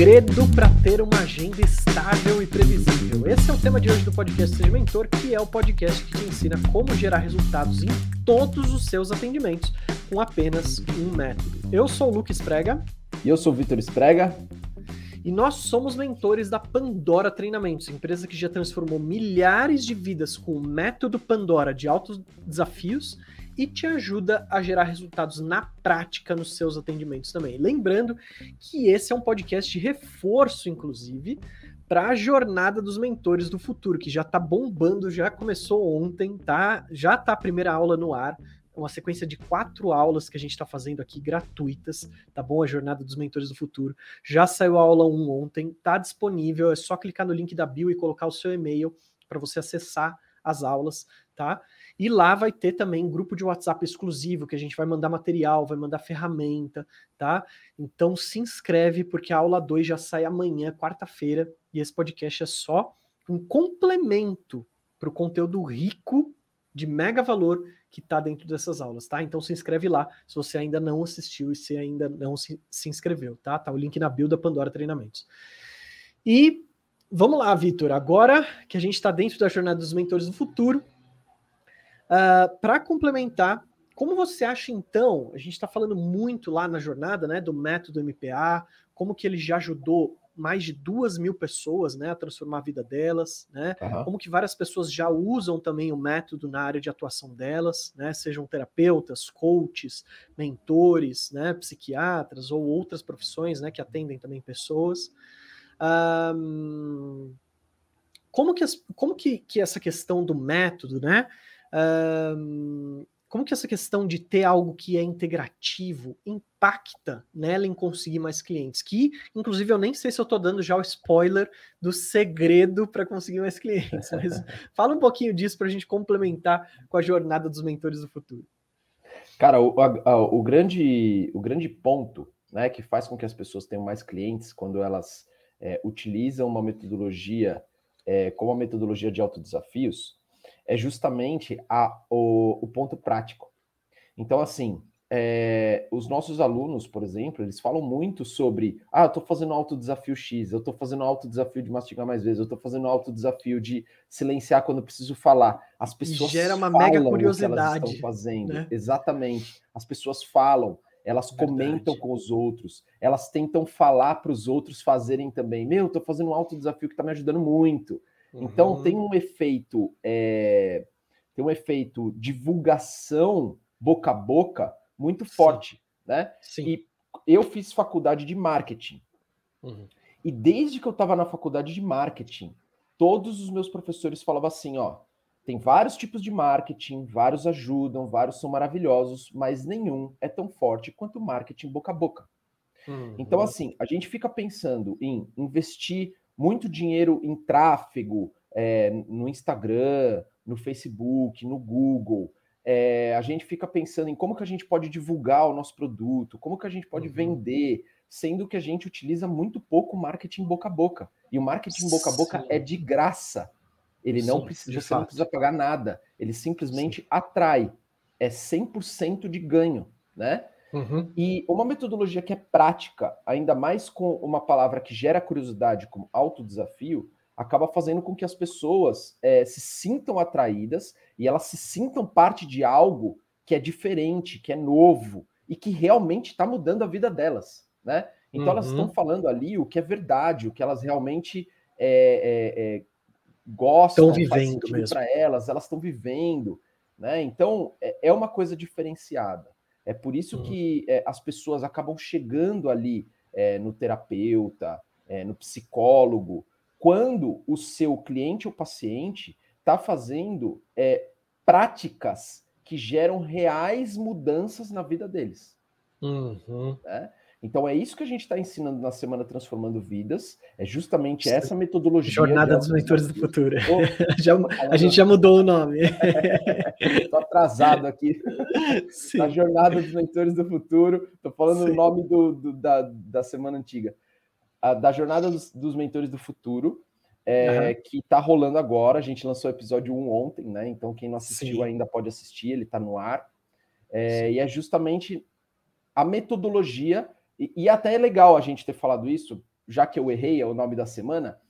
segredo para ter uma agenda estável e previsível. Esse é o tema de hoje do podcast Seja Mentor, que é o podcast que te ensina como gerar resultados em todos os seus atendimentos com apenas um método. Eu sou o Luke Esprega. E eu sou o Vitor Esprega. E nós somos mentores da Pandora Treinamentos, empresa que já transformou milhares de vidas com o método Pandora de altos desafios e te ajuda a gerar resultados na prática nos seus atendimentos também. Lembrando que esse é um podcast de reforço, inclusive, para a jornada dos mentores do futuro, que já está bombando, já começou ontem, tá? Já tá a primeira aula no ar uma sequência de quatro aulas que a gente está fazendo aqui gratuitas, tá bom? A Jornada dos Mentores do Futuro. Já saiu a aula 1 ontem, tá disponível, é só clicar no link da bio e colocar o seu e-mail para você acessar as aulas, tá? E lá vai ter também um grupo de WhatsApp exclusivo que a gente vai mandar material, vai mandar ferramenta, tá? Então se inscreve porque a aula 2 já sai amanhã, quarta-feira, e esse podcast é só um complemento para o conteúdo rico de mega valor que está dentro dessas aulas, tá? Então se inscreve lá se você ainda não assistiu e se ainda não se, se inscreveu, tá? Tá o link na bio da Pandora Treinamentos. E vamos lá, Vitor. Agora que a gente está dentro da jornada dos mentores do futuro, uh, ah, para complementar, como você acha então? A gente está falando muito lá na jornada, né, do método MPA, como que ele já ajudou mais de duas mil pessoas, né, a transformar a vida delas, né? Uhum. Como que várias pessoas já usam também o método na área de atuação delas, né? Sejam terapeutas, coaches, mentores, né, psiquiatras ou outras profissões, né, que atendem também pessoas. Um, como que, as, como que, que essa questão do método, né? Um, como que essa questão de ter algo que é integrativo impacta nela em conseguir mais clientes? Que, inclusive, eu nem sei se eu estou dando já o spoiler do segredo para conseguir mais clientes, mas fala um pouquinho disso para a gente complementar com a jornada dos mentores do futuro. Cara, o, a, o, grande, o grande ponto né, que faz com que as pessoas tenham mais clientes quando elas é, utilizam uma metodologia é, como a metodologia de autodesafios é justamente a, o, o ponto prático. Então, assim, é, os nossos alunos, por exemplo, eles falam muito sobre, ah, eu estou fazendo alto desafio X, eu estou fazendo alto desafio de mastigar mais vezes, eu estou fazendo alto desafio de silenciar quando eu preciso falar. As pessoas gera uma mega curiosidade, elas estão fazendo. Né? Exatamente. As pessoas falam, elas Verdade. comentam com os outros, elas tentam falar para os outros fazerem também. Meu, estou fazendo um alto desafio que está me ajudando muito. Então uhum. tem um efeito, é, tem um efeito divulgação boca a boca muito forte, Sim. né? Sim. E eu fiz faculdade de marketing. Uhum. E desde que eu estava na faculdade de marketing, todos os meus professores falavam assim, ó, tem vários tipos de marketing, vários ajudam, vários são maravilhosos, mas nenhum é tão forte quanto o marketing boca a boca. Uhum. Então, assim, a gente fica pensando em investir muito dinheiro em tráfego é, no Instagram, no Facebook, no Google. É, a gente fica pensando em como que a gente pode divulgar o nosso produto, como que a gente pode uhum. vender, sendo que a gente utiliza muito pouco marketing boca a boca. E o marketing boca a boca é de graça. Ele Sim, não precisa, você não precisa pagar nada. Ele simplesmente Sim. atrai. É 100% de ganho, né? Uhum. E uma metodologia que é prática, ainda mais com uma palavra que gera curiosidade, como autodesafio, acaba fazendo com que as pessoas é, se sintam atraídas e elas se sintam parte de algo que é diferente, que é novo e que realmente está mudando a vida delas, né? Então uhum. elas estão falando ali o que é verdade, o que elas realmente é, é, é gostam, estão vivendo para elas, elas estão vivendo, né? Então é, é uma coisa diferenciada. É por isso uhum. que é, as pessoas acabam chegando ali é, no terapeuta, é, no psicólogo, quando o seu cliente ou paciente está fazendo é, práticas que geram reais mudanças na vida deles. Uhum. Né? Então é isso que a gente está ensinando na semana Transformando Vidas, é justamente essa metodologia. Jornada dos Mentores do Futuro. já, a gente já mudou o nome. Estou atrasado aqui. Sim. Na Jornada dos Mentores do Futuro. Estou falando Sim. o nome do, do, da, da semana antiga. A, da Jornada dos, dos Mentores do Futuro, é, uhum. que está rolando agora. A gente lançou o episódio 1 ontem, né? Então quem não assistiu Sim. ainda pode assistir, ele está no ar. É, e é justamente a metodologia e, e, até é legal a gente ter falado isso, já que eu errei é o nome da semana,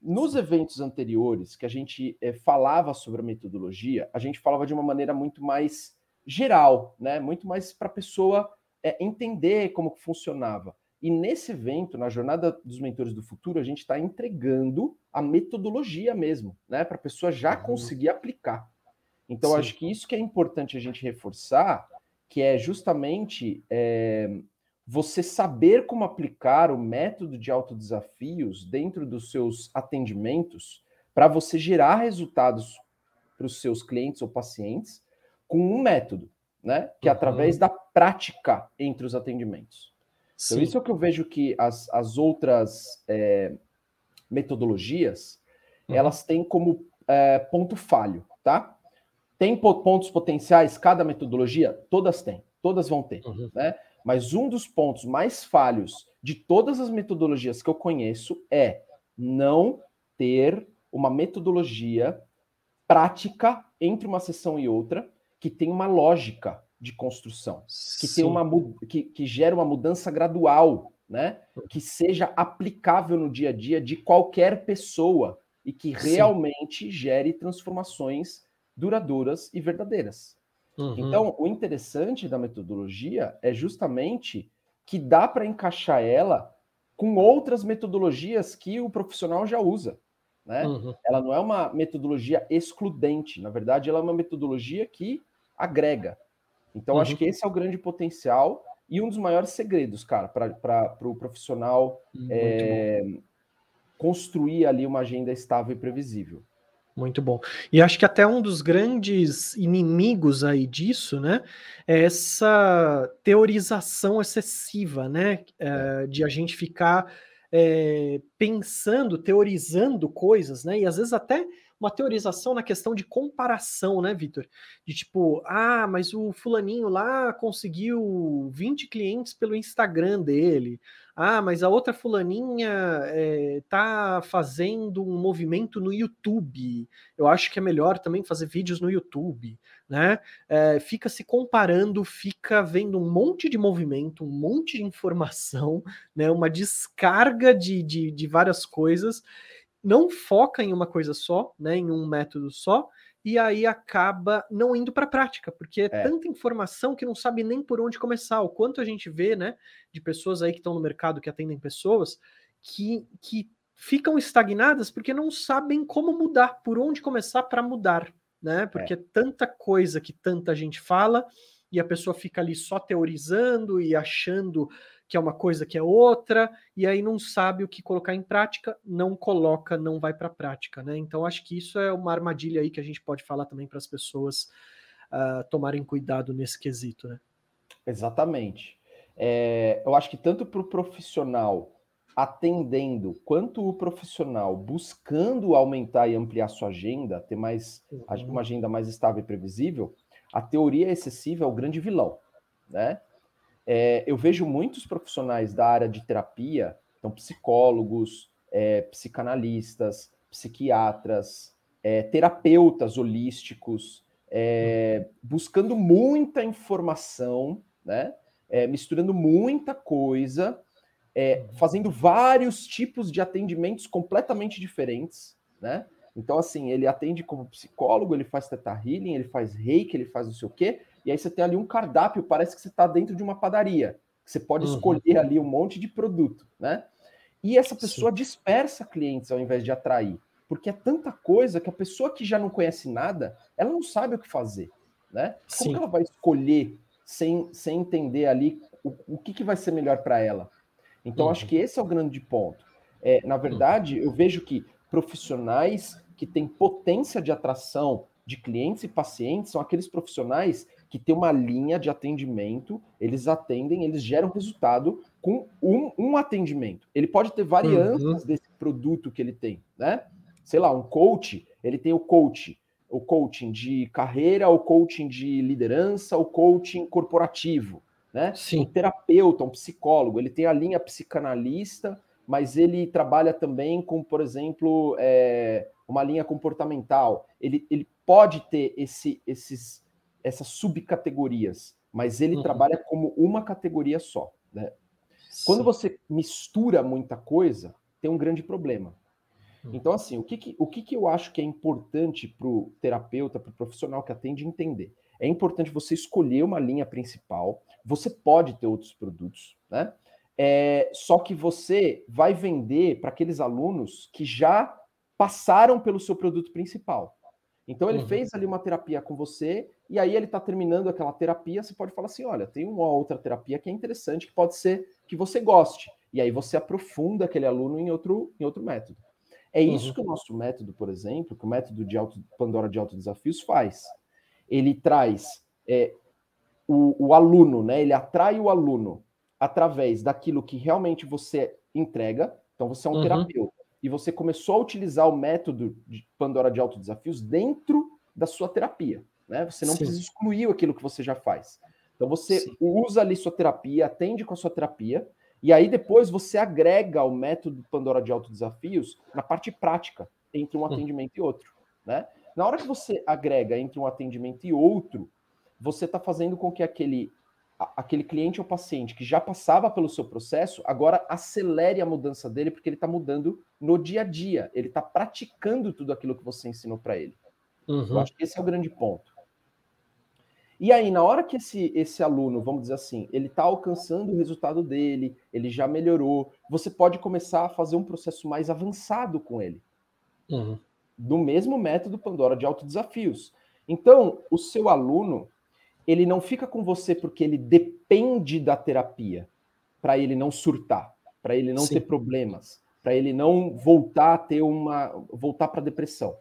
nos eventos anteriores que a gente é, falava sobre a metodologia, a gente falava de uma maneira muito mais geral, né? Muito mais para a pessoa é, entender como funcionava. E nesse evento, na Jornada dos Mentores do Futuro, a gente está entregando a metodologia mesmo, né? Para a pessoa já uhum. conseguir aplicar. Então, acho que isso que é importante a gente reforçar, que é justamente é, você saber como aplicar o método de autodesafios dentro dos seus atendimentos para você gerar resultados para os seus clientes ou pacientes com um método, né? Que é através uhum. da prática entre os atendimentos. Então, Sim. Então, isso é o que eu vejo que as, as outras é, metodologias uhum. elas têm como é, ponto falho, tá? Tem pontos potenciais, cada metodologia, todas têm, todas vão ter, uhum. né? Mas um dos pontos mais falhos de todas as metodologias que eu conheço é não ter uma metodologia prática entre uma sessão e outra que tem uma lógica de construção, que tem uma que, que gera uma mudança gradual, né? Que seja aplicável no dia a dia de qualquer pessoa e que realmente Sim. gere transformações duradouras e verdadeiras. Uhum. Então, o interessante da metodologia é justamente que dá para encaixar ela com outras metodologias que o profissional já usa. Né? Uhum. Ela não é uma metodologia excludente, na verdade, ela é uma metodologia que agrega. Então, uhum. acho que esse é o grande potencial e um dos maiores segredos, cara, para o pro profissional é, construir ali uma agenda estável e previsível. Muito bom. E acho que até um dos grandes inimigos aí disso, né, é essa teorização excessiva, né, é, de a gente ficar é, pensando, teorizando coisas, né, e às vezes até uma teorização na questão de comparação, né, Vitor? De tipo, ah, mas o fulaninho lá conseguiu 20 clientes pelo Instagram dele. Ah, mas a outra fulaninha é, tá fazendo um movimento no YouTube. Eu acho que é melhor também fazer vídeos no YouTube, né? É, fica se comparando, fica vendo um monte de movimento, um monte de informação, né? Uma descarga de, de, de várias coisas não foca em uma coisa só, né, em um método só, e aí acaba não indo para a prática, porque é, é tanta informação que não sabe nem por onde começar. O quanto a gente vê, né, de pessoas aí que estão no mercado, que atendem pessoas, que, que ficam estagnadas porque não sabem como mudar, por onde começar para mudar, né? Porque é. tanta coisa que tanta gente fala e a pessoa fica ali só teorizando e achando que é uma coisa que é outra, e aí não sabe o que colocar em prática, não coloca, não vai para a prática, né? Então acho que isso é uma armadilha aí que a gente pode falar também para as pessoas uh, tomarem cuidado nesse quesito, né? Exatamente. É, eu acho que tanto para o profissional atendendo, quanto o profissional buscando aumentar e ampliar sua agenda, ter mais uhum. uma agenda mais estável e previsível, a teoria excessiva é o grande vilão, né? É, eu vejo muitos profissionais da área de terapia, então psicólogos, é, psicanalistas, psiquiatras, é, terapeutas holísticos, é, buscando muita informação, né? É, misturando muita coisa, é, fazendo vários tipos de atendimentos completamente diferentes, né? Então, assim, ele atende como psicólogo, ele faz teta healing, ele faz reiki, ele faz não sei o quê, e aí você tem ali um cardápio, parece que você está dentro de uma padaria. Você pode uhum. escolher ali um monte de produto, né? E essa pessoa Sim. dispersa clientes ao invés de atrair, porque é tanta coisa que a pessoa que já não conhece nada, ela não sabe o que fazer, né? Como ela vai escolher sem, sem entender ali o, o que, que vai ser melhor para ela? Então, uhum. acho que esse é o grande ponto. É, na verdade, uhum. eu vejo que profissionais que têm potência de atração de clientes e pacientes são aqueles profissionais que tem uma linha de atendimento, eles atendem, eles geram resultado com um, um atendimento. Ele pode ter variantes uhum. desse produto que ele tem, né? Sei lá, um coach, ele tem o coach, o coaching de carreira, o coaching de liderança, o coaching corporativo, né? Sim. Um terapeuta, um psicólogo, ele tem a linha psicanalista, mas ele trabalha também com, por exemplo, é, uma linha comportamental. Ele, ele pode ter esse, esses essas subcategorias, mas ele uhum. trabalha como uma categoria só. Né? Quando você mistura muita coisa, tem um grande problema. Hum. Então, assim, o que, que o que, que eu acho que é importante para o terapeuta, para o profissional que atende entender? É importante você escolher uma linha principal. Você pode ter outros produtos, né? É, só que você vai vender para aqueles alunos que já passaram pelo seu produto principal. Então ele uhum. fez ali uma terapia com você e aí ele está terminando aquela terapia. Você pode falar assim: olha, tem uma outra terapia que é interessante, que pode ser que você goste. E aí você aprofunda aquele aluno em outro, em outro método. É isso uhum. que o nosso método, por exemplo, que o método de auto, Pandora de autodesafios faz. Ele traz é, o, o aluno, né? Ele atrai o aluno através daquilo que realmente você entrega. Então você é um uhum. terapeuta e você começou a utilizar o método de Pandora de autodesafios dentro da sua terapia. Né? Você não Sim. precisa excluir aquilo que você já faz. Então você Sim. usa ali sua terapia, atende com a sua terapia, e aí depois você agrega o método Pandora de autodesafios na parte prática, entre um hum. atendimento e outro. Né? Na hora que você agrega entre um atendimento e outro, você está fazendo com que aquele, aquele cliente ou paciente que já passava pelo seu processo, agora acelere a mudança dele, porque ele está mudando no dia a dia. Ele está praticando tudo aquilo que você ensinou para ele. Uhum. Eu acho que esse é o grande ponto. E aí, na hora que esse, esse aluno, vamos dizer assim, ele está alcançando o resultado dele, ele já melhorou, você pode começar a fazer um processo mais avançado com ele. Uhum. Do mesmo método Pandora de autodesafios. Então, o seu aluno, ele não fica com você porque ele depende da terapia para ele não surtar, para ele não Sim. ter problemas, para ele não voltar a ter uma voltar para depressão.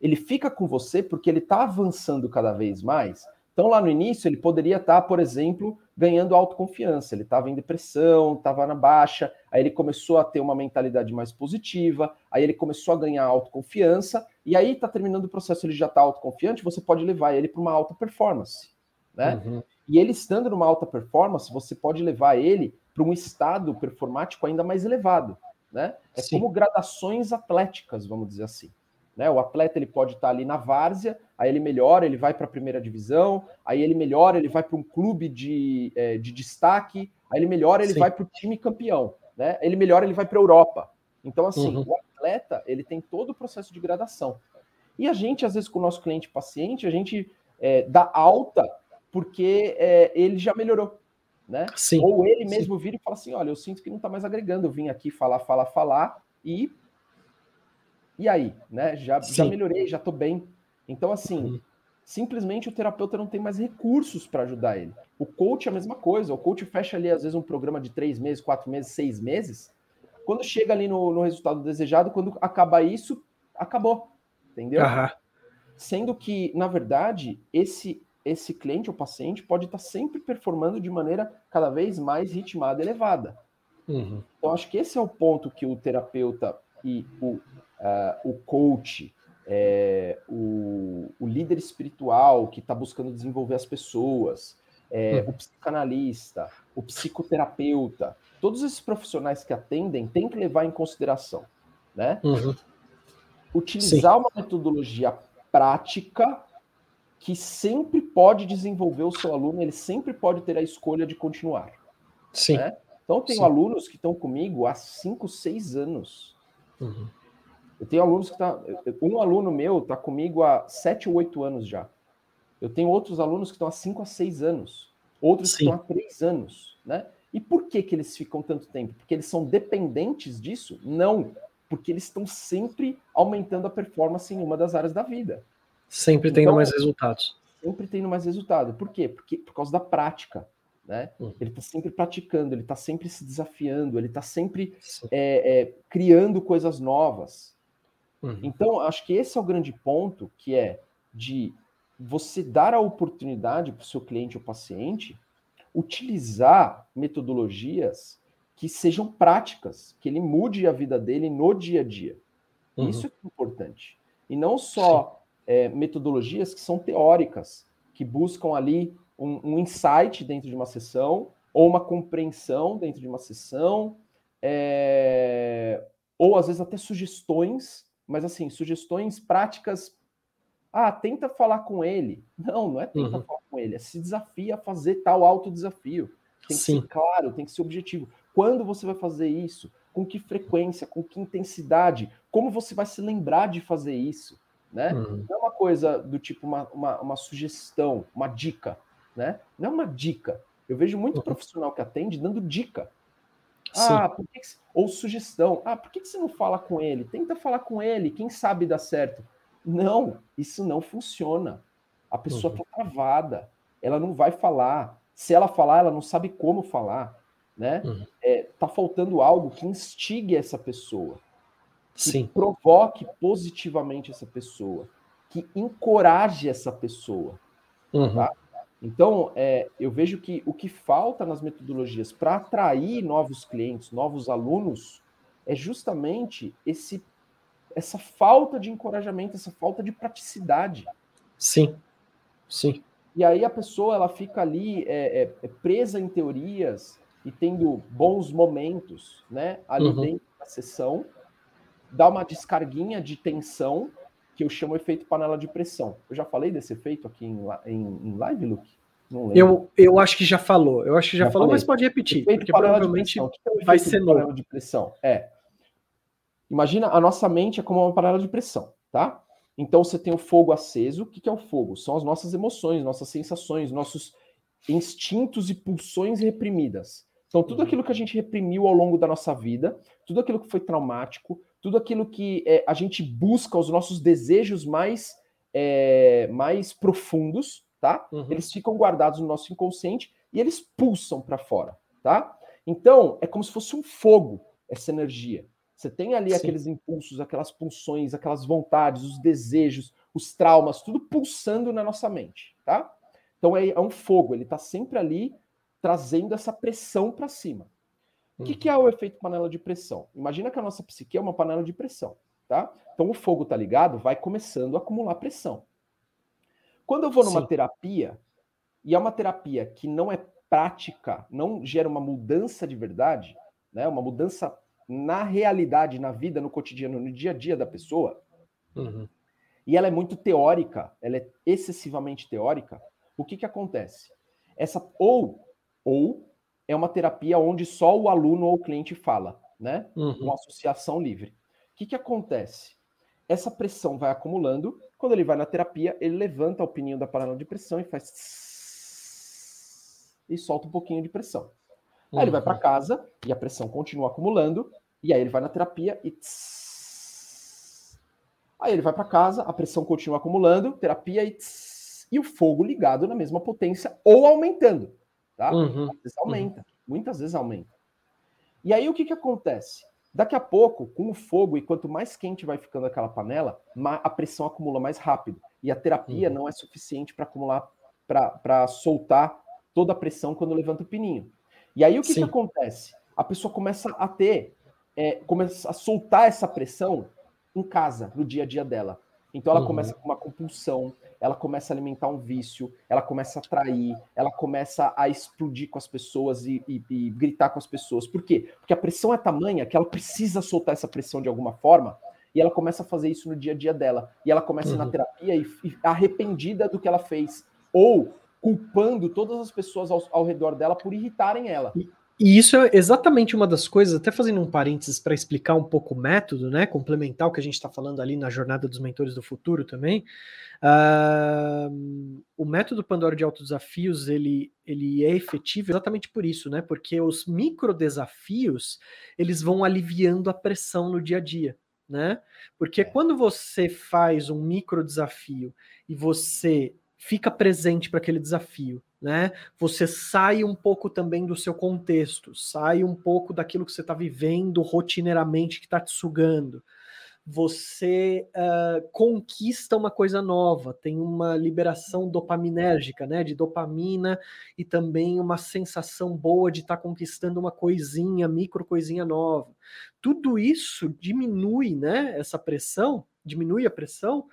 Ele fica com você porque ele está avançando cada vez mais então, lá no início, ele poderia estar, por exemplo, ganhando autoconfiança. Ele estava em depressão, estava na baixa, aí ele começou a ter uma mentalidade mais positiva, aí ele começou a ganhar autoconfiança, e aí está terminando o processo, ele já está autoconfiante, você pode levar ele para uma alta performance. Né? Uhum. E ele estando numa alta performance, você pode levar ele para um estado performático ainda mais elevado. Né? É Sim. como gradações atléticas, vamos dizer assim. Né? O atleta ele pode estar ali na várzea, aí ele melhora, ele vai para a primeira divisão, aí ele melhora, ele vai para um clube de, é, de destaque, aí ele melhora, ele Sim. vai para o time campeão, né? Ele melhora, ele vai para a Europa. Então, assim, uhum. o atleta ele tem todo o processo de gradação. E a gente, às vezes, com o nosso cliente paciente, a gente é, dá alta porque é, ele já melhorou. Né? Sim. Ou ele mesmo Sim. vira e fala assim: olha, eu sinto que não está mais agregando, eu vim aqui falar, falar, falar, e e aí, né? Já, já melhorei, já estou bem. Então, assim, uhum. simplesmente o terapeuta não tem mais recursos para ajudar ele. O coach é a mesma coisa. O coach fecha ali, às vezes, um programa de três meses, quatro meses, seis meses. Quando chega ali no, no resultado desejado, quando acaba isso, acabou. Entendeu? Uhum. Sendo que, na verdade, esse esse cliente ou paciente pode estar sempre performando de maneira cada vez mais ritmada, elevada. Uhum. Então, acho que esse é o ponto que o terapeuta e o uh, o coach, é, o, o, líder espiritual que está buscando desenvolver as pessoas, é, hum. o psicanalista, o psicoterapeuta, todos esses profissionais que atendem têm que levar em consideração, né? Uhum. Utilizar Sim. uma metodologia prática que sempre pode desenvolver o seu aluno, ele sempre pode ter a escolha de continuar. Sim. Né? Então, eu tenho Sim. alunos que estão comigo há 5, 6 anos. Uhum. Eu tenho alunos que tá. Um aluno meu está comigo há sete ou oito anos já. Eu tenho outros alunos que estão há cinco a seis anos. Outros Sim. que estão há três anos. Né? E por que, que eles ficam tanto tempo? Porque eles são dependentes disso? Não. Porque eles estão sempre aumentando a performance em uma das áreas da vida. Sempre tendo então, mais resultados. Sempre tendo mais resultado. Por quê? Porque, por causa da prática. Né? Uhum. Ele está sempre praticando, ele está sempre se desafiando, ele está sempre é, é, criando coisas novas. Uhum. Então, acho que esse é o grande ponto, que é de você dar a oportunidade para o seu cliente ou paciente utilizar metodologias que sejam práticas, que ele mude a vida dele no dia a dia. Uhum. Isso é importante. E não só é, metodologias que são teóricas, que buscam ali um, um, insight dentro de uma sessão, ou uma compreensão dentro de uma sessão, é, ou às vezes até sugestões mas assim, sugestões práticas. Ah, tenta falar com ele. Não, não é tenta uhum. falar com ele, é se desafia a fazer tal autodesafio. Tem que Sim. ser claro, tem que ser objetivo. Quando você vai fazer isso? com que frequência, com que intensidade, como você vai se lembrar de fazer isso, né? Uhum. Não é uma coisa do tipo uma, uma, uma, sugestão, uma dica, né? Não é uma dica. Eu vejo muito uhum. profissional que atende dando dica. Ah, por que que, ou sugestão. Ah, por que, que você não fala com ele? Tenta falar com ele, quem sabe dá certo. Não, isso não funciona. A pessoa está uhum. travada, ela não vai falar. Se ela falar, ela não sabe como falar, né? Uhum. É, tá faltando algo que instigue essa pessoa, que Sim. provoque positivamente essa pessoa, que encoraje essa pessoa, uhum. tá? Então, é, eu vejo que o que falta nas metodologias para atrair novos clientes, novos alunos, é justamente esse essa falta de encorajamento, essa falta de praticidade. Sim, sim. E aí a pessoa ela fica ali é, é, é presa em teorias e tendo bons momentos, né, ali uhum. dentro da sessão, dá uma descarguinha de tensão que eu chamo efeito panela de pressão. Eu já falei desse efeito aqui em, em, em live, Luke? Eu, eu acho que já falou. Eu acho que já, já falou, falei. mas pode repetir. Efeito porque provavelmente que é vai ser novo. de pressão? É Imagina, a nossa mente é como uma panela de pressão, tá? Então você tem o fogo aceso. O que é o fogo? São as nossas emoções, nossas sensações, nossos instintos e pulsões reprimidas. Então, tudo uhum. aquilo que a gente reprimiu ao longo da nossa vida, tudo aquilo que foi traumático, tudo aquilo que é, a gente busca, os nossos desejos mais, é, mais profundos, tá? Uhum. Eles ficam guardados no nosso inconsciente e eles pulsam para fora, tá? Então, é como se fosse um fogo essa energia. Você tem ali Sim. aqueles impulsos, aquelas pulsões, aquelas vontades, os desejos, os traumas, tudo pulsando na nossa mente, tá? Então é, é um fogo, ele está sempre ali trazendo essa pressão para cima. O que, que, é o efeito panela de pressão? Imagina que a nossa psique é uma panela de pressão, tá? Então o fogo tá ligado, vai começando a acumular pressão. Quando eu vou numa Sim. terapia, e é uma terapia que não é prática, não gera uma mudança de verdade, né? Uma mudança na realidade, na vida, no cotidiano, no dia a dia da pessoa, uhum. e ela é muito teórica, ela é excessivamente teórica, o que, que acontece? Essa ou ou é uma terapia onde só o aluno ou o cliente fala, né? Uhum. Uma associação livre. O que, que acontece? Essa pressão vai acumulando. Quando ele vai na terapia, ele levanta a opinião da panela de pressão e faz e solta um pouquinho de pressão. Aí uhum. ele vai para uhum. casa e a pressão continua acumulando. E aí ele vai na terapia e. Aí ele vai para casa, a pressão continua acumulando, terapia e. E o fogo ligado na mesma potência ou aumentando. Tá? Uhum. Às vezes aumenta, uhum. muitas vezes aumenta. E aí o que, que acontece? Daqui a pouco, com o fogo, e quanto mais quente vai ficando aquela panela, a pressão acumula mais rápido. E a terapia uhum. não é suficiente para acumular, para soltar toda a pressão quando levanta o pininho. E aí o que, que acontece? A pessoa começa a ter, é, começa a soltar essa pressão em casa, no dia a dia dela. Então ela uhum. começa com uma compulsão, ela começa a alimentar um vício, ela começa a atrair, ela começa a explodir com as pessoas e, e, e, gritar com as pessoas. Por quê? Porque a pressão é tamanha que ela precisa soltar essa pressão de alguma forma e ela começa a fazer isso no dia a dia dela. E ela começa uhum. na terapia e, e, arrependida do que ela fez. Ou culpando todas as pessoas ao, ao redor dela por irritarem ela. E, isso é exatamente uma das coisas, até fazendo um parênteses para explicar um pouco o método, né? Complementar o que a gente está falando ali na jornada dos mentores do futuro também. Uh, o método Pandora de autodesafios ele, ele é efetivo exatamente por isso, né? Porque os micro desafios eles vão aliviando a pressão no dia a dia. Né? Porque é. quando você faz um micro desafio e você fica presente para aquele desafio, né? Você sai um pouco também do seu contexto, sai um pouco daquilo que você está vivendo rotineiramente que está te sugando. Você uh, conquista uma coisa nova, tem uma liberação dopaminérgica, né? De dopamina e também uma sensação boa de estar tá conquistando uma coisinha, micro coisinha nova. Tudo isso diminui, né? Essa pressão, diminui a pressão,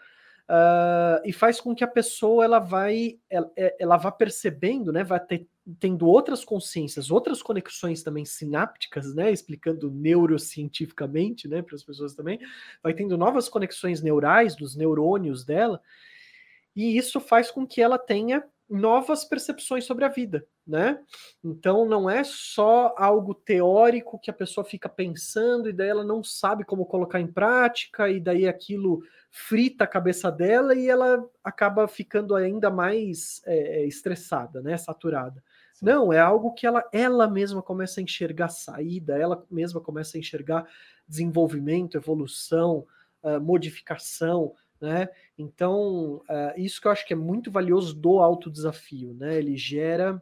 uh, e faz com que a pessoa ela vai ela, é, ela vá percebendo, né, vai ter, tendo outras consciências, outras conexões também sinápticas, né, explicando neurocientificamente, né, para as pessoas também, vai tendo novas conexões neurais dos neurônios dela, e isso faz com que ela tenha novas percepções sobre a vida, né? Então não é só algo teórico que a pessoa fica pensando e daí ela não sabe como colocar em prática e daí aquilo frita a cabeça dela e ela acaba ficando ainda mais é, é estressada, né? Saturada. Sim. Não, é algo que ela, ela mesma começa a enxergar saída, ela mesma começa a enxergar desenvolvimento, evolução, uh, modificação, né? Então, uh, isso que eu acho que é muito valioso do autodesafio, né? Ele gera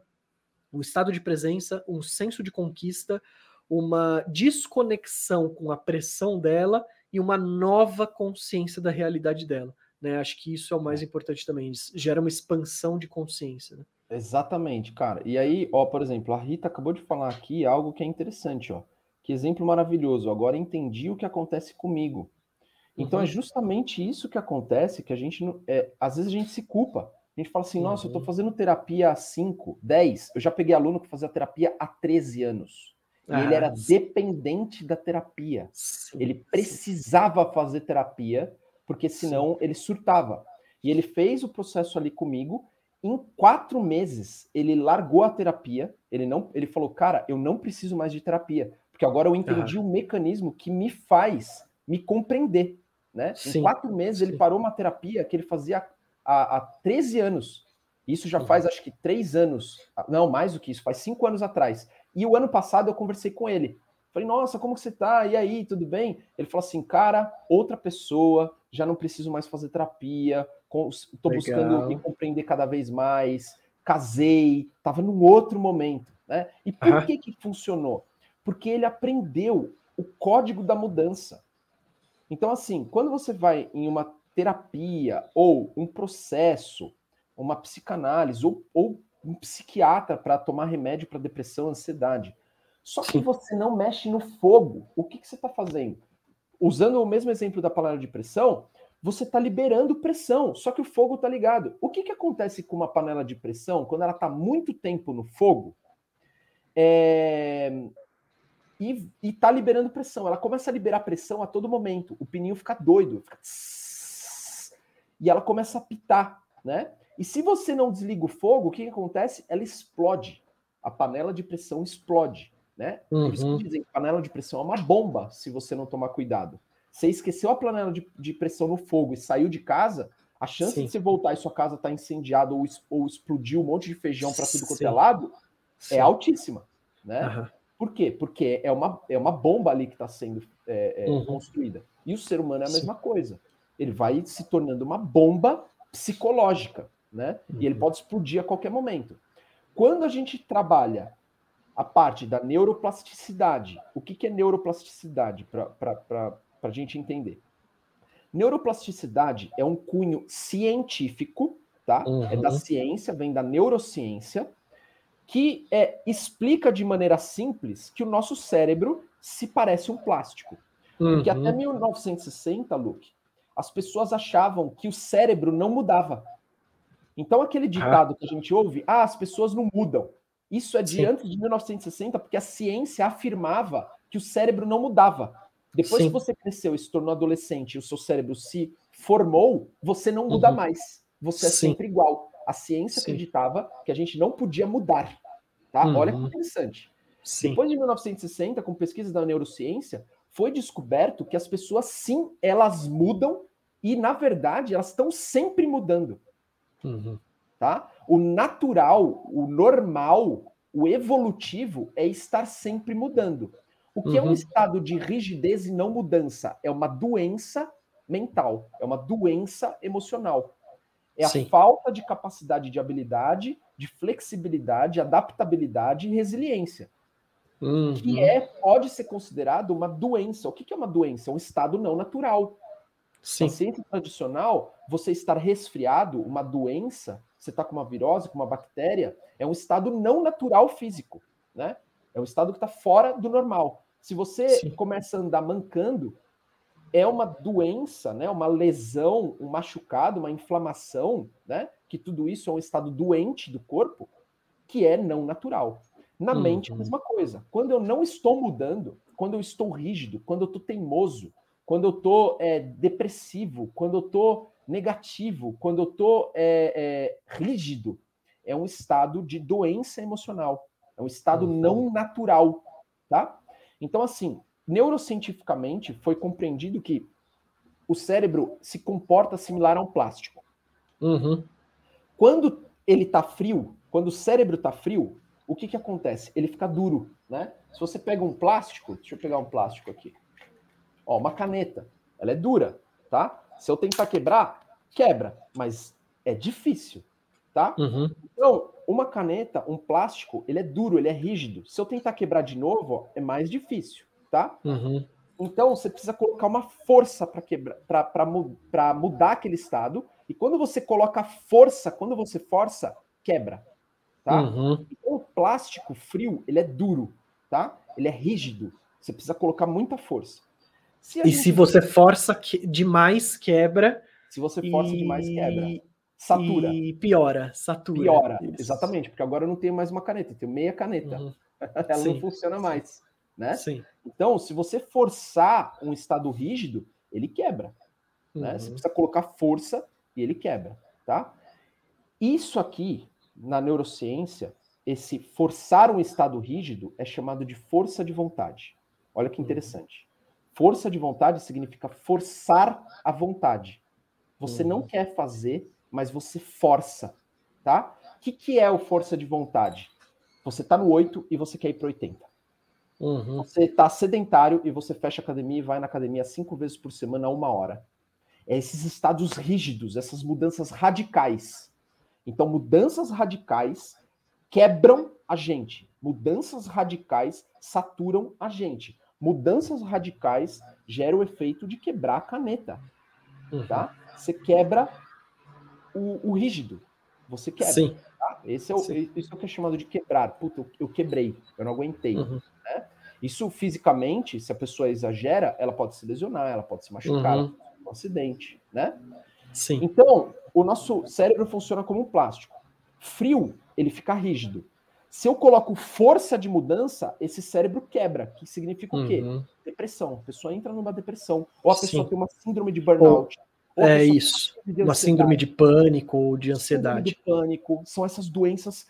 um estado de presença, um senso de conquista, uma desconexão com a pressão dela e uma nova consciência da realidade dela. Né? Acho que isso é o mais importante também, gera uma expansão de consciência. Né? Exatamente, cara. E aí, ó, por exemplo, a Rita acabou de falar aqui algo que é interessante, ó. Que exemplo maravilhoso. Agora entendi o que acontece comigo. Então é uhum. é justamente isso que acontece, que a gente, é, às vezes a gente se culpa. A gente fala assim, nossa, uhum. eu tô uhum. fazendo terapia há 5, 10. Eu já peguei aluno que fazia terapia há 13 anos. E ah, ele era sim. dependente da terapia. Sim, ele precisava sim. fazer terapia, porque senão ele surtava. E ele fez o processo ali comigo. Em quatro meses, ele largou a terapia. Ele não, ele falou, cara, eu não preciso mais de terapia, porque agora eu entendi o mecanismo que me faz me compreender. Né? Sim, em quatro meses, sim. ele parou uma terapia que ele fazia há, há 13 anos. Isso já faz, acho que, três anos. Não, mais do que isso, faz cinco anos atrás. E o ano passado eu conversei com ele. Falei, nossa, como que você tá? E aí, tudo bem? Ele falou assim, cara, outra pessoa, já não preciso mais fazer terapia, estou buscando me compreender cada vez mais, casei, estava num outro momento. Né? E por uhum. que, que funcionou? Porque ele aprendeu o código da mudança. Então, assim, quando você vai em uma terapia ou um processo, uma psicanálise ou, ou um psiquiatra para tomar remédio para depressão, ansiedade, só que você não mexe no fogo, o que, que você está fazendo? Usando o mesmo exemplo da palavra de pressão, você está liberando pressão, só que o fogo está ligado. O que, que acontece com uma panela de pressão quando ela está muito tempo no fogo? É, e, está liberando pressão. Ela começa a liberar pressão a todo momento. O pininho fica doido, fica tss, e ela começa a pitar, né? E se você não desliga o fogo, o que, que acontece? Ela explode. A panela de pressão explode, né? Uhum. Por isso que uhum. dizem que panela de pressão é uma bomba se você não tomar cuidado. Você esqueceu a panela de, de pressão no fogo e saiu de casa, a chance Sim. de você voltar e sua casa estar tá incendiada ou, ou explodir um monte de feijão para tudo quanto é lado é altíssima, né? Uhum. Por quê? Porque é uma, é uma bomba ali que está sendo é, é, uhum. construída. E o ser humano é a mesma Sim. coisa. Ele vai se tornando uma bomba psicológica, né? Uhum. E ele uhum. pode explodir a qualquer momento. Quando a gente trabalha a parte da neuroplasticidade, o que, que é neuroplasticidade para a gente entender? Neuroplasticidade é um cunho científico, tá? Uhum. É da uhum. ciência, vem da neurociência, que é, explica de maneira simples que o nosso cérebro se parece um plástico. Uhum. Porque até 1960, Luke, as pessoas achavam que o cérebro não mudava. Então, aquele ah. ditado ah. que a gente ouve, ah, as pessoas não mudam. Isso é de Sim. antes de 1960, porque a ciência afirmava que o cérebro não mudava. Depois Sim. que você cresceu e se tornou adolescente e o seu cérebro se formou, você não muda uhum. mais. Você é Sim. sempre igual. A ciência Sim. acreditava que a gente não podia mudar. Tá? Uhum. Olha que interessante. Sim. Depois de 1960, com pesquisas da neurociência, foi descoberto que as pessoas, sim, elas mudam e, na verdade, elas estão sempre mudando. Uhum. Tá? O natural, o normal, o evolutivo é estar sempre mudando. O que uhum. é um uhum. estado de rigidez e não mudança? É uma doença mental, é uma doença emocional. É a Sim. falta de capacidade de habilidade, de flexibilidade, adaptabilidade e resiliência. Uhum. Que é, pode ser considerado uma doença. O que é uma doença? É um estado não natural. Sim. Na ciência tradicional, você estar resfriado, uma doença, você está com uma virose, com uma bactéria, é um estado não natural físico, né? É um estado que está fora do normal. Se você Sim. começa a andar mancando, é uma doença, né, uma lesão, um machucado, uma inflamação, né, que tudo isso é um estado doente do corpo, que é não natural. Na uhum. mente, a mesma coisa. Quando eu não estou mudando, quando eu estou rígido, quando eu estou teimoso, quando eu estou é, depressivo, quando eu estou negativo, quando eu estou é, é, rígido, é um estado de doença emocional, é um estado uhum. não natural, tá? Então, assim, neurocientificamente foi compreendido que o cérebro se comporta similar a um plástico. Uhum. Quando ele está frio, quando o cérebro está frio, o que, que acontece? Ele fica duro, né? Se você pega um plástico, deixa eu pegar um plástico aqui. Ó, uma caneta, ela é dura, tá? Se eu tentar quebrar, quebra, mas é difícil, tá? Uhum. Então, uma caneta, um plástico, ele é duro, ele é rígido. Se eu tentar quebrar de novo, ó, é mais difícil, tá? Uhum. Então, você precisa colocar uma força para quebrar, para mudar aquele estado. E quando você coloca força, quando você força, quebra, tá? Uhum. Então, o plástico frio, ele é duro, tá? Ele é rígido. Você precisa colocar muita força. Se e gente... se você força que... demais, quebra. Se você força e... demais, quebra. Satura. E piora, satura. Piora, Isso. exatamente, porque agora eu não tenho mais uma caneta, eu tenho meia caneta. Uhum. Ela Sim. não funciona mais, né? Sim. Então, se você forçar um estado rígido, ele quebra. Uhum. Né? Você uhum. precisa colocar força e ele quebra, tá? Isso aqui, na neurociência, esse forçar um estado rígido é chamado de força de vontade. Olha que uhum. interessante. Força de vontade significa forçar a vontade. Você uhum. não quer fazer, mas você força, tá? O que, que é o força de vontade? Você tá no 8 e você quer ir para 80. Uhum. Você tá sedentário e você fecha a academia e vai na academia cinco vezes por semana, uma hora. É esses estados rígidos, essas mudanças radicais. Então, mudanças radicais quebram a gente. Mudanças radicais saturam a gente. Mudanças radicais geram o efeito de quebrar a caneta. Uhum. Tá? Você quebra o, o, rígido. Você quebra. Sim. Tá? Esse é o, Sim. Isso é o que é chamado de quebrar. Puta, eu, eu quebrei, eu não aguentei. Uhum. Isso fisicamente, se a pessoa exagera, ela pode se lesionar, ela pode se machucar, uhum. um acidente, né? Sim. Então, o nosso cérebro funciona como um plástico. Frio, ele fica rígido. Se eu coloco força de mudança, esse cérebro quebra, que significa o quê? Uhum. Depressão. A pessoa entra numa depressão. Ou a pessoa Sim. tem uma síndrome de burnout. Ou, é isso. Uma síndrome de pânico ou de ansiedade. Síndrome de pânico. São essas doenças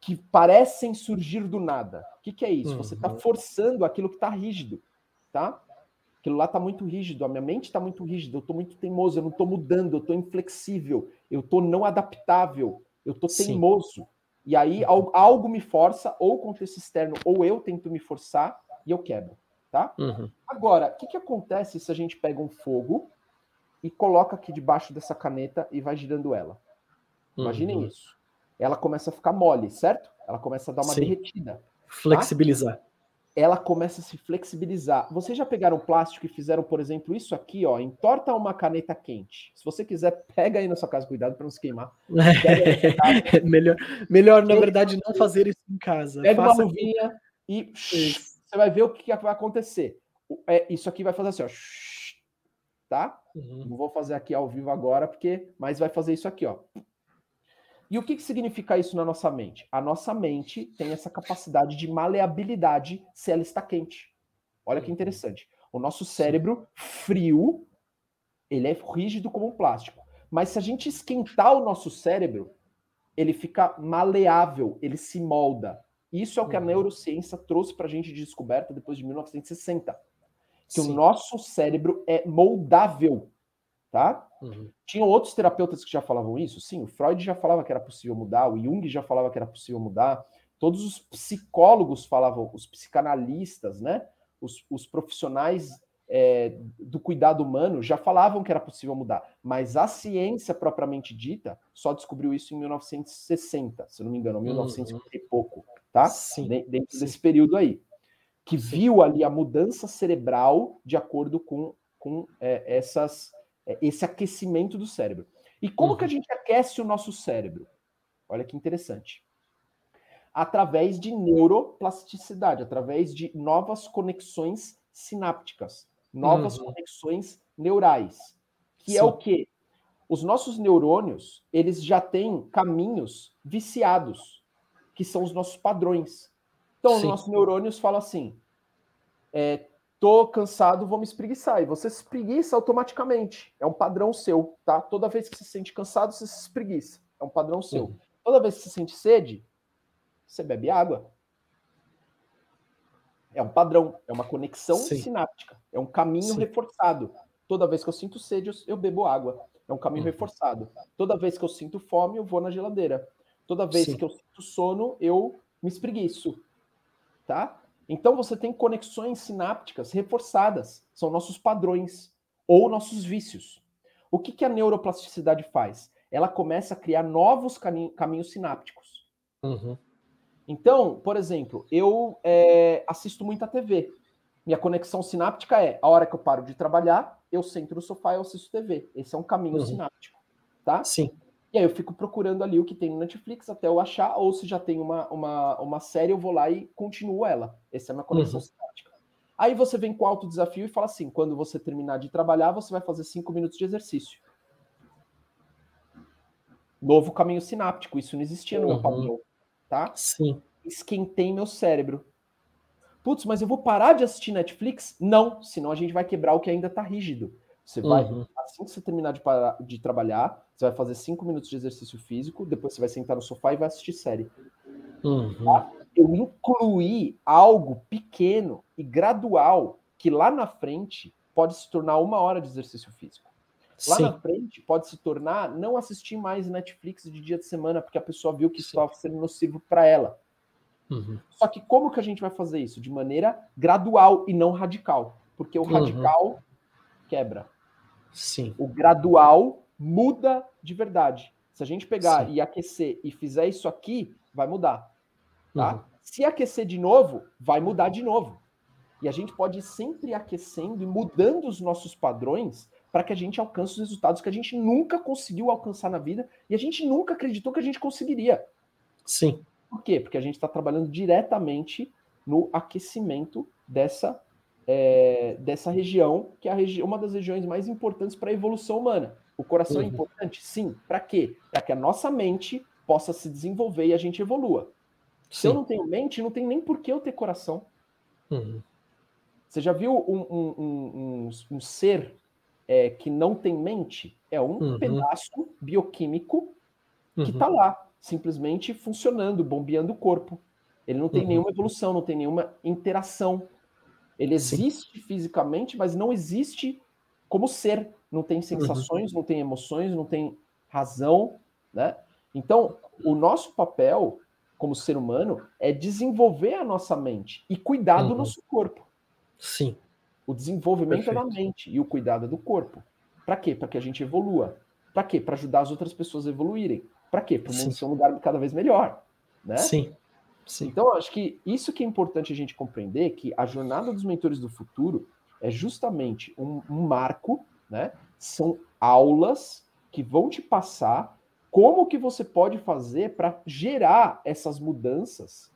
que parecem surgir do nada. O que, que é isso? Uhum. Você está forçando aquilo que está rígido, tá? Aquilo lá está muito rígido, a minha mente está muito rígida, eu estou muito teimoso, eu não estou mudando, eu estou inflexível, eu estou não adaptável, eu estou teimoso. E aí uhum. algo me força, ou contexto externo, ou eu tento me forçar e eu quebro, tá? Uhum. Agora, o que, que acontece se a gente pega um fogo e coloca aqui debaixo dessa caneta e vai girando ela? Imaginem uhum. isso. Ela começa a ficar mole, certo? Ela começa a dar uma Sim. derretida. Flexibilizar. Tá? ela começa a se flexibilizar. Vocês já pegaram plástico e fizeram, por exemplo, isso aqui, ó, entorta uma caneta quente. Se você quiser, pega aí na sua casa, cuidado para não se queimar. Melhor, melhor, na verdade, não fazer isso em casa. Pega Faça uma luvinha e isso. você vai ver o que vai acontecer. É, isso aqui vai fazer assim, ó. Tá? Uhum. Não vou fazer aqui ao vivo agora, porque, mas vai fazer isso aqui, ó. E o que, que significa isso na nossa mente? A nossa mente tem essa capacidade de maleabilidade se ela está quente. Olha que uhum. interessante. O nosso cérebro frio, ele é rígido como um plástico. Mas se a gente esquentar o nosso cérebro, ele fica maleável, ele se molda. Isso é o que a uhum. neurociência trouxe para a gente de descoberta depois de 1960. Que Sim. o nosso cérebro é moldável tá? Uhum. Tinham outros terapeutas que já falavam isso? Sim, o Freud já falava que era possível mudar, o Jung já falava que era possível mudar, todos os psicólogos falavam, os psicanalistas, né? Os, os profissionais é, do cuidado humano já falavam que era possível mudar, mas a ciência propriamente dita só descobriu isso em 1960, se não me engano, 1950 uhum. e pouco, tá? Sim. Dentro Sim. desse período aí, que Sim. viu ali a mudança cerebral de acordo com, com é, essas esse aquecimento do cérebro. E como uhum. que a uhum. gente aquece o nosso cérebro? Olha que interessante. Através de neuroplasticidade, através de novas conexões sinápticas, novas uhum. conexões neurais. Que Sim. é o quê? Os nossos neurônios, eles já têm caminhos viciados, que são os nossos padrões. Então, os nossos neurônios falam assim: é, tô cansado, vou me espreguiçar. E você se espreguiça automaticamente. É um padrão seu, tá? Toda vez que você se sente cansado, você se espreguiça. É um padrão seu. Uhum. Toda vez que você sente sede, você bebe água. É um padrão, é uma conexão Sim. sináptica, é um caminho Sim. reforçado. Toda vez que eu sinto sede, eu bebo água. É um caminho uhum. reforçado. Toda vez que eu sinto fome, eu vou na geladeira. Toda vez Sim. que eu sinto sono, eu me espreguiço. Tá? Então você tem conexões sinápticas reforçadas, são nossos padrões ou nossos vícios. O que, que a neuroplasticidade faz? Ela começa a criar novos caminhos sinápticos. Uhum. Então, por exemplo, eu é, assisto muita TV. Minha conexão sináptica é a hora que eu paro de trabalhar, eu sento no sofá e assisto TV. Esse é um caminho uhum. sináptico, tá? Sim. E aí eu fico procurando ali o que tem no Netflix até eu achar, ou se já tem uma, uma, uma série, eu vou lá e continuo ela. Essa é a minha conexão uhum. sináptica. Aí você vem com alto desafio e fala assim: quando você terminar de trabalhar, você vai fazer cinco minutos de exercício. Novo caminho sináptico, isso não existia no uhum. meu padrão, tá? Sim. Esquentei meu cérebro. Putz, mas eu vou parar de assistir Netflix? Não, senão a gente vai quebrar o que ainda está rígido. Você vai, uhum. assim que você terminar de, parar, de trabalhar, você vai fazer cinco minutos de exercício físico, depois você vai sentar no sofá e vai assistir série. Uhum. Tá? Eu incluí algo pequeno e gradual que lá na frente pode se tornar uma hora de exercício físico. Lá Sim. na frente pode se tornar não assistir mais Netflix de dia de semana, porque a pessoa viu que estava sendo nocivo para ela. Uhum. Só que como que a gente vai fazer isso? De maneira gradual e não radical. Porque o uhum. radical quebra. Sim. O gradual muda de verdade. Se a gente pegar Sim. e aquecer e fizer isso aqui, vai mudar. Tá? Uhum. Se aquecer de novo, vai mudar de novo. E a gente pode ir sempre aquecendo e mudando os nossos padrões para que a gente alcance os resultados que a gente nunca conseguiu alcançar na vida e a gente nunca acreditou que a gente conseguiria. Sim. Por quê? Porque a gente está trabalhando diretamente no aquecimento dessa, é, dessa região, que é regi uma das regiões mais importantes para a evolução humana. O coração é uhum. é importante? Sim. Para quê? Para que a nossa mente possa se desenvolver e a gente evolua. Sim. Se eu não tenho mente, não tem nem por que eu ter coração. Uhum. Você já viu um, um, um, um ser é, que não tem mente? É um uhum. pedaço bioquímico que está uhum. lá simplesmente funcionando, bombeando o corpo. Ele não tem uhum. nenhuma evolução, não tem nenhuma interação. Ele existe Sim. fisicamente, mas não existe como ser. Não tem sensações, uhum. não tem emoções, não tem razão, né? Então, o nosso papel como ser humano é desenvolver a nossa mente e cuidar uhum. do nosso corpo. Sim. O desenvolvimento Perfeito. é da mente e o cuidado é do corpo. Para quê? Para que a gente evolua. Para quê? Para ajudar as outras pessoas a evoluírem. Para quê? Para o mundo ser um lugar cada vez melhor, né? Sim. Sim. Então, acho que isso que é importante a gente compreender, que a jornada dos mentores do futuro é justamente um, um marco, né? São aulas que vão te passar como que você pode fazer para gerar essas mudanças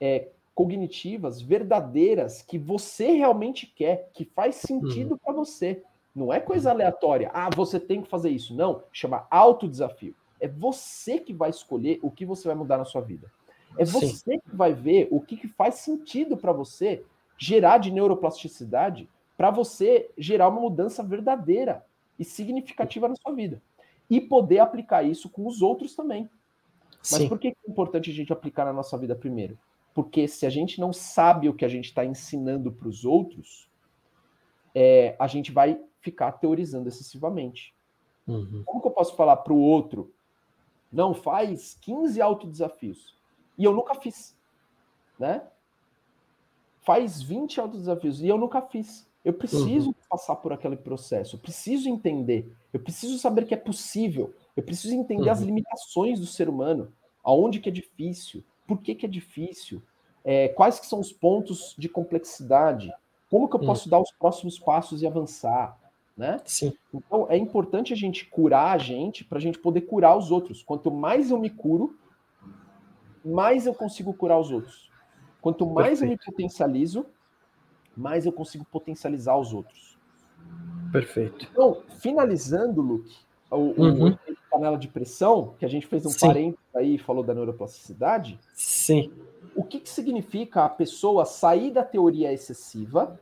é, cognitivas verdadeiras que você realmente quer, que faz sentido uhum. para você. Não é coisa aleatória. Ah, você tem que fazer isso. Não, chama autodesafio. É você que vai escolher o que você vai mudar na sua vida. É você Sim. que vai ver o que, que faz sentido para você gerar de neuroplasticidade para você gerar uma mudança verdadeira e significativa na sua vida. E poder aplicar isso com os outros também. Mas Sim. por que é importante a gente aplicar na nossa vida primeiro? Porque se a gente não sabe o que a gente está ensinando para os outros, é, a gente vai ficar teorizando excessivamente. Uhum. Como que eu posso falar para o outro não, faz 15 autodesafios. E eu nunca fiz. Né? Faz 20 autodesafios e eu nunca fiz. Eu preciso uhum. passar por aquele processo, eu preciso entender, eu preciso saber que é possível, eu preciso entender uhum. as limitações do ser humano, aonde que é difícil, por que, que é difícil, é, quais que são os pontos de complexidade, como que eu posso uhum. dar os próximos passos e avançar né? Sim. Então é importante a gente curar a gente para a gente poder curar os outros. Quanto mais eu me curo, mais eu consigo curar os outros. Quanto mais Perfeito. eu me potencializo, mais eu consigo potencializar os outros. Perfeito. Então, finalizando, Luke, o, uhum. o panela de pressão, que a gente fez um Sim. parênteses aí e falou da neuroplasticidade. Sim. O que, que significa a pessoa sair da teoria excessiva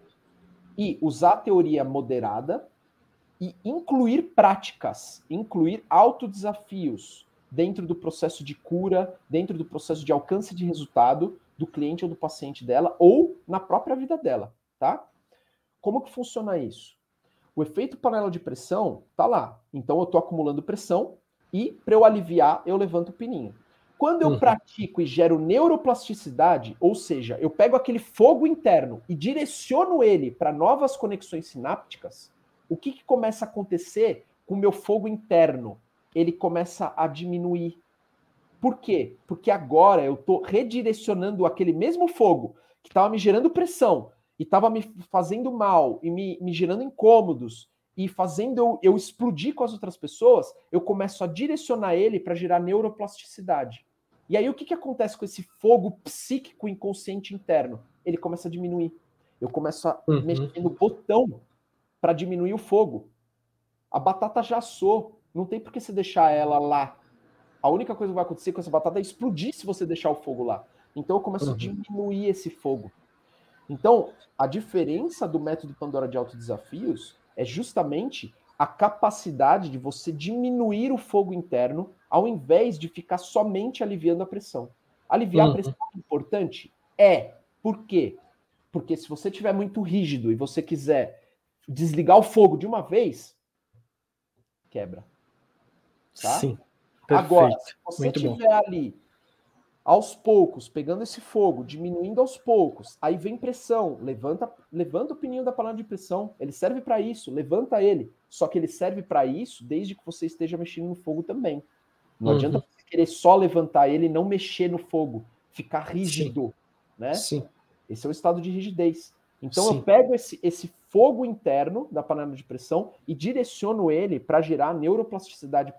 e usar a teoria moderada e incluir práticas, incluir autodesafios, dentro do processo de cura, dentro do processo de alcance de resultado do cliente ou do paciente dela, ou na própria vida dela, tá? Como que funciona isso? O efeito panela de pressão tá lá. Então eu estou acumulando pressão e para eu aliviar, eu levanto o pininho. Quando eu uhum. pratico e gero neuroplasticidade, ou seja, eu pego aquele fogo interno e direciono ele para novas conexões sinápticas, o que, que começa a acontecer com o meu fogo interno? Ele começa a diminuir. Por quê? Porque agora eu estou redirecionando aquele mesmo fogo que estava me gerando pressão e estava me fazendo mal e me, me gerando incômodos e fazendo eu, eu explodir com as outras pessoas, eu começo a direcionar ele para gerar neuroplasticidade. E aí o que, que acontece com esse fogo psíquico inconsciente interno? Ele começa a diminuir. Eu começo a uhum. mexer no botão para diminuir o fogo. A batata já assou, não tem por que você deixar ela lá. A única coisa que vai acontecer com essa batata é explodir se você deixar o fogo lá. Então eu começo uhum. a diminuir esse fogo. Então, a diferença do método Pandora de autodesafios é justamente a capacidade de você diminuir o fogo interno ao invés de ficar somente aliviando a pressão. Aliviar uhum. a pressão é importante? É. Por quê? Porque se você estiver muito rígido e você quiser desligar o fogo de uma vez, quebra. Tá? Sim. Perfeito. Agora, se você estiver ali aos poucos, pegando esse fogo, diminuindo aos poucos, aí vem pressão, levanta, levanta o pininho da panela de pressão, ele serve para isso, levanta ele. Só que ele serve para isso desde que você esteja mexendo no fogo também. Não uhum. adianta você querer só levantar ele e não mexer no fogo, ficar rígido, Sim. né? Sim. Esse é o estado de rigidez. Então Sim. eu pego esse, esse fogo interno da panela de pressão e direciono ele para gerar neuroplasticidade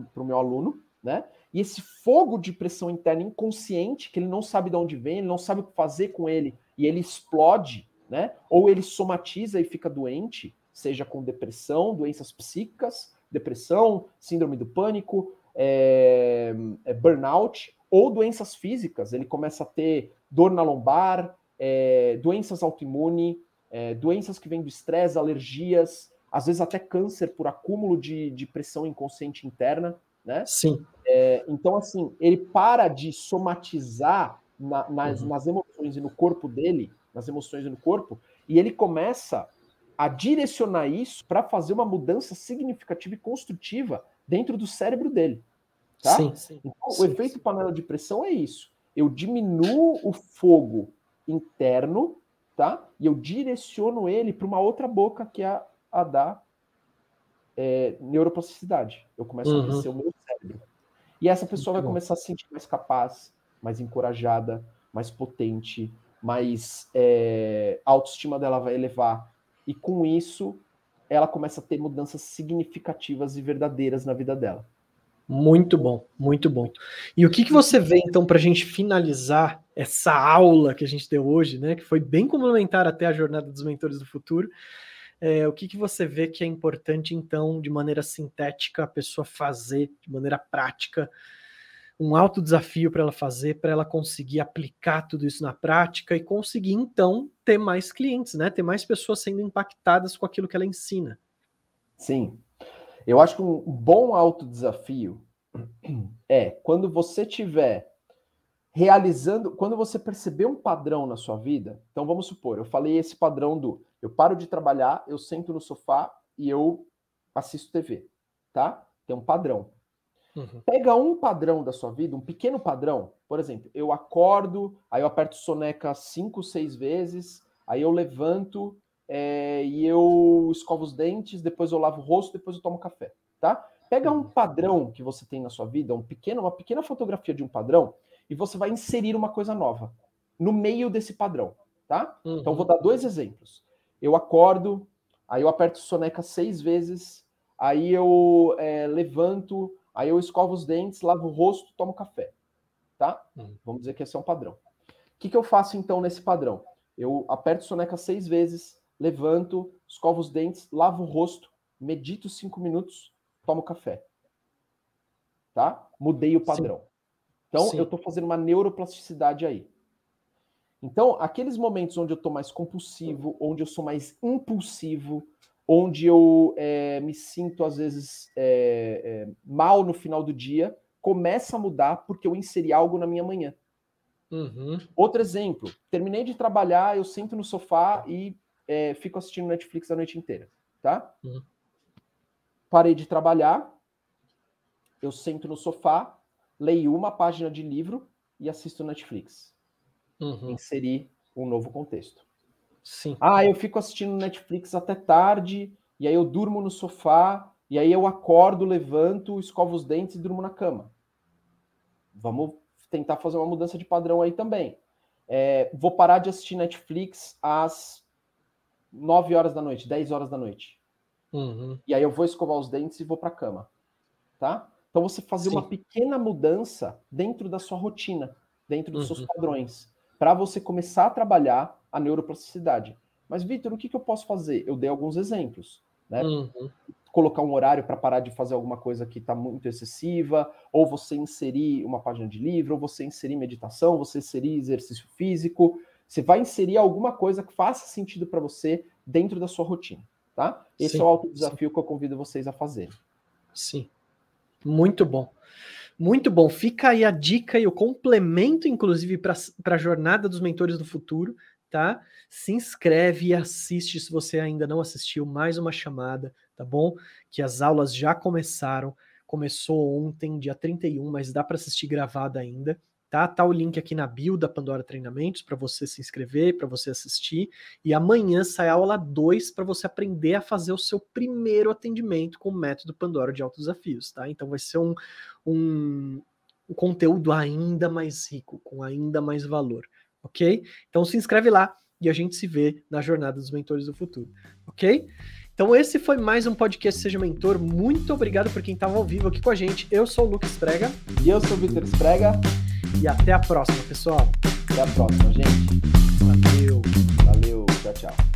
para o meu aluno, né? E esse fogo de pressão interna inconsciente, que ele não sabe de onde vem, ele não sabe o que fazer com ele, e ele explode, né? Ou ele somatiza e fica doente, seja com depressão, doenças psíquicas, depressão, síndrome do pânico, é, é burnout, ou doenças físicas. Ele começa a ter dor na lombar, é, doenças autoimunes, é, doenças que vêm do estresse, alergias, às vezes até câncer por acúmulo de, de pressão inconsciente interna né? Sim. É, então, assim, ele para de somatizar na, nas, uhum. nas emoções e no corpo dele, nas emoções e no corpo, e ele começa a direcionar isso para fazer uma mudança significativa e construtiva dentro do cérebro dele. Tá? Sim, sim, então, sim, o efeito panela de pressão é isso. Eu diminuo o fogo interno, tá? E eu direciono ele para uma outra boca que é a, a da é, neuroplasticidade. Eu começo uhum. a crescer o meu cérebro. E essa pessoa Muito vai bom. começar a se sentir mais capaz, mais encorajada, mais potente, mais é, a autoestima dela vai elevar. E com isso, ela começa a ter mudanças significativas e verdadeiras na vida dela. Muito bom, muito bom. E o que, que você vê, então, para a gente finalizar essa aula que a gente deu hoje, né? Que foi bem complementar até a jornada dos mentores do futuro. É, o que, que você vê que é importante, então, de maneira sintética, a pessoa fazer, de maneira prática, um alto desafio para ela fazer, para ela conseguir aplicar tudo isso na prática e conseguir, então, ter mais clientes, né? Ter mais pessoas sendo impactadas com aquilo que ela ensina. Sim. Eu acho que um bom alto desafio é quando você tiver realizando, quando você perceber um padrão na sua vida. Então, vamos supor, eu falei esse padrão do eu paro de trabalhar, eu sento no sofá e eu assisto TV, tá? Tem um padrão. Uhum. Pega um padrão da sua vida, um pequeno padrão. Por exemplo, eu acordo, aí eu aperto soneca cinco, seis vezes, aí eu levanto é, e eu escovo os dentes, depois eu lavo o rosto, depois eu tomo café, tá? Pega um uhum. padrão que você tem na sua vida, um pequeno, uma pequena fotografia de um padrão, e você vai inserir uma coisa nova no meio desse padrão, tá? Uhum. Então vou dar dois exemplos eu acordo, aí eu aperto soneca seis vezes, aí eu é, levanto, aí eu escovo os dentes, lavo o rosto, tomo café. Tá? Uhum. Vamos dizer que esse é um padrão. O que, que eu faço então nesse padrão? Eu aperto soneca seis vezes, levanto, escovo os dentes, lavo o rosto, medito cinco minutos, tomo café. Tá? Mudei o padrão. Sim. Então, Sim. eu estou fazendo uma neuroplasticidade aí. Então, aqueles momentos onde eu estou mais compulsivo, onde eu sou mais impulsivo, onde eu é, me sinto, às vezes, é, é, mal no final do dia, começa a mudar porque eu inseri algo na minha manhã. Uhum. Outro exemplo, terminei de trabalhar, eu sento no sofá e é, fico assistindo Netflix a noite inteira, tá? Uhum. Parei de trabalhar, eu sento no sofá, leio uma página de livro e assisto Netflix. Uhum. Inserir um novo contexto. Sim. Ah, eu fico assistindo Netflix até tarde, e aí eu durmo no sofá, e aí eu acordo, levanto, escovo os dentes e durmo na cama. Vamos tentar fazer uma mudança de padrão aí também. É, vou parar de assistir Netflix às 9 horas da noite, 10 horas da noite. Uhum. E aí eu vou escovar os dentes e vou para a cama. Tá? Então você fazer Sim. uma pequena mudança dentro da sua rotina, dentro dos uhum. seus padrões, para você começar a trabalhar a neuroplasticidade. Mas, Vitor, o que, que eu posso fazer? Eu dei alguns exemplos. Né? Uhum. Colocar um horário para parar de fazer alguma coisa que está muito excessiva, ou você inserir uma página de livro, ou você inserir meditação, você inserir exercício físico. Você vai inserir alguma coisa que faça sentido para você dentro da sua rotina. Tá? Esse sim, é o alto desafio sim. que eu convido vocês a fazerem. Sim. Muito bom. Muito bom. Fica aí a dica e o complemento, inclusive, para a jornada dos mentores do futuro, tá? Se inscreve e assiste se você ainda não assistiu mais uma chamada, tá bom? Que as aulas já começaram. Começou ontem, dia 31, mas dá para assistir gravada ainda tá? Tá o link aqui na bio da Pandora Treinamentos para você se inscrever, para você assistir. E amanhã sai a aula 2 para você aprender a fazer o seu primeiro atendimento com o método Pandora de altos desafios, tá? Então vai ser um, um, um conteúdo ainda mais rico, com ainda mais valor, ok? Então se inscreve lá e a gente se vê na jornada dos mentores do futuro, ok? Então esse foi mais um podcast Seja Mentor. Muito obrigado por quem estava ao vivo aqui com a gente. Eu sou o Lucas Prega. E eu sou o Vitor Sprega. E até a próxima, pessoal. Até a próxima, gente. Valeu. Valeu. Tchau, tchau.